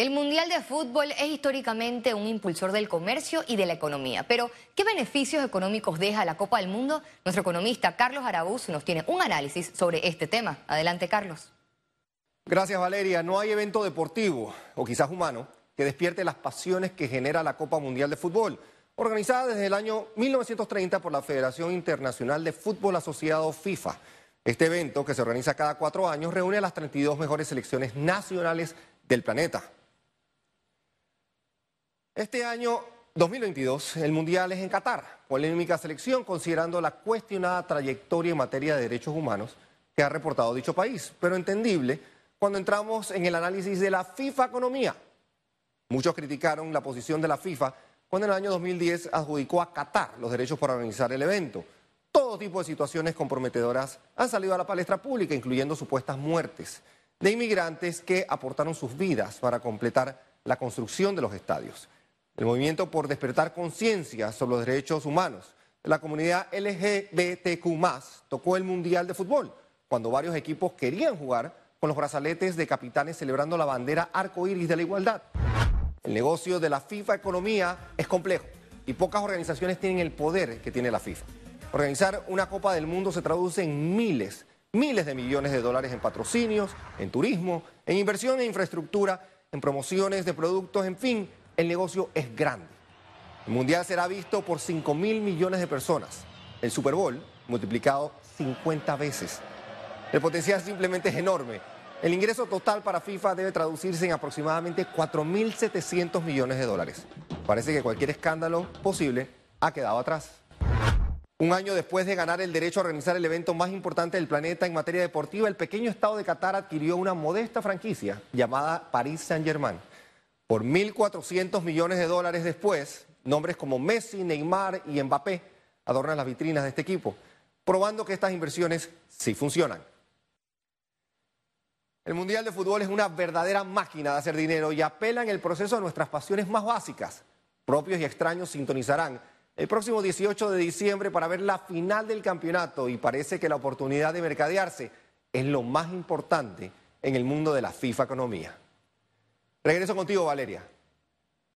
El Mundial de Fútbol es históricamente un impulsor del comercio y de la economía. Pero, ¿qué beneficios económicos deja la Copa del Mundo? Nuestro economista Carlos Araúz nos tiene un análisis sobre este tema. Adelante, Carlos. Gracias, Valeria. No hay evento deportivo, o quizás humano, que despierte las pasiones que genera la Copa Mundial de Fútbol, organizada desde el año 1930 por la Federación Internacional de Fútbol Asociado FIFA. Este evento, que se organiza cada cuatro años, reúne a las 32 mejores selecciones nacionales del planeta. Este año 2022, el Mundial es en Qatar, polémica selección considerando la cuestionada trayectoria en materia de derechos humanos que ha reportado dicho país, pero entendible cuando entramos en el análisis de la FIFA Economía. Muchos criticaron la posición de la FIFA cuando en el año 2010 adjudicó a Qatar los derechos para organizar el evento. Todo tipo de situaciones comprometedoras han salido a la palestra pública, incluyendo supuestas muertes de inmigrantes que aportaron sus vidas para completar la construcción de los estadios. El movimiento por despertar conciencia sobre los derechos humanos de la comunidad LGBTQ tocó el Mundial de Fútbol, cuando varios equipos querían jugar con los brazaletes de capitanes celebrando la bandera arcoíris de la igualdad. El negocio de la FIFA Economía es complejo y pocas organizaciones tienen el poder que tiene la FIFA. Organizar una Copa del Mundo se traduce en miles, miles de millones de dólares en patrocinios, en turismo, en inversión en infraestructura, en promociones de productos, en fin, el negocio es grande. El Mundial será visto por 5 mil millones de personas. El Super Bowl multiplicado 50 veces. El potencial simplemente es enorme. El ingreso total para FIFA debe traducirse en aproximadamente 4.700 millones de dólares. Parece que cualquier escándalo posible ha quedado atrás. Un año después de ganar el derecho a organizar el evento más importante del planeta en materia deportiva, el pequeño estado de Qatar adquirió una modesta franquicia llamada Paris Saint-Germain. Por 1.400 millones de dólares después, nombres como Messi, Neymar y Mbappé adornan las vitrinas de este equipo, probando que estas inversiones sí funcionan. El Mundial de Fútbol es una verdadera máquina de hacer dinero y apela en el proceso a nuestras pasiones más básicas. Propios y extraños sintonizarán el próximo 18 de diciembre para ver la final del campeonato y parece que la oportunidad de mercadearse es lo más importante en el mundo de la FIFA Economía. Regreso contigo, Valeria.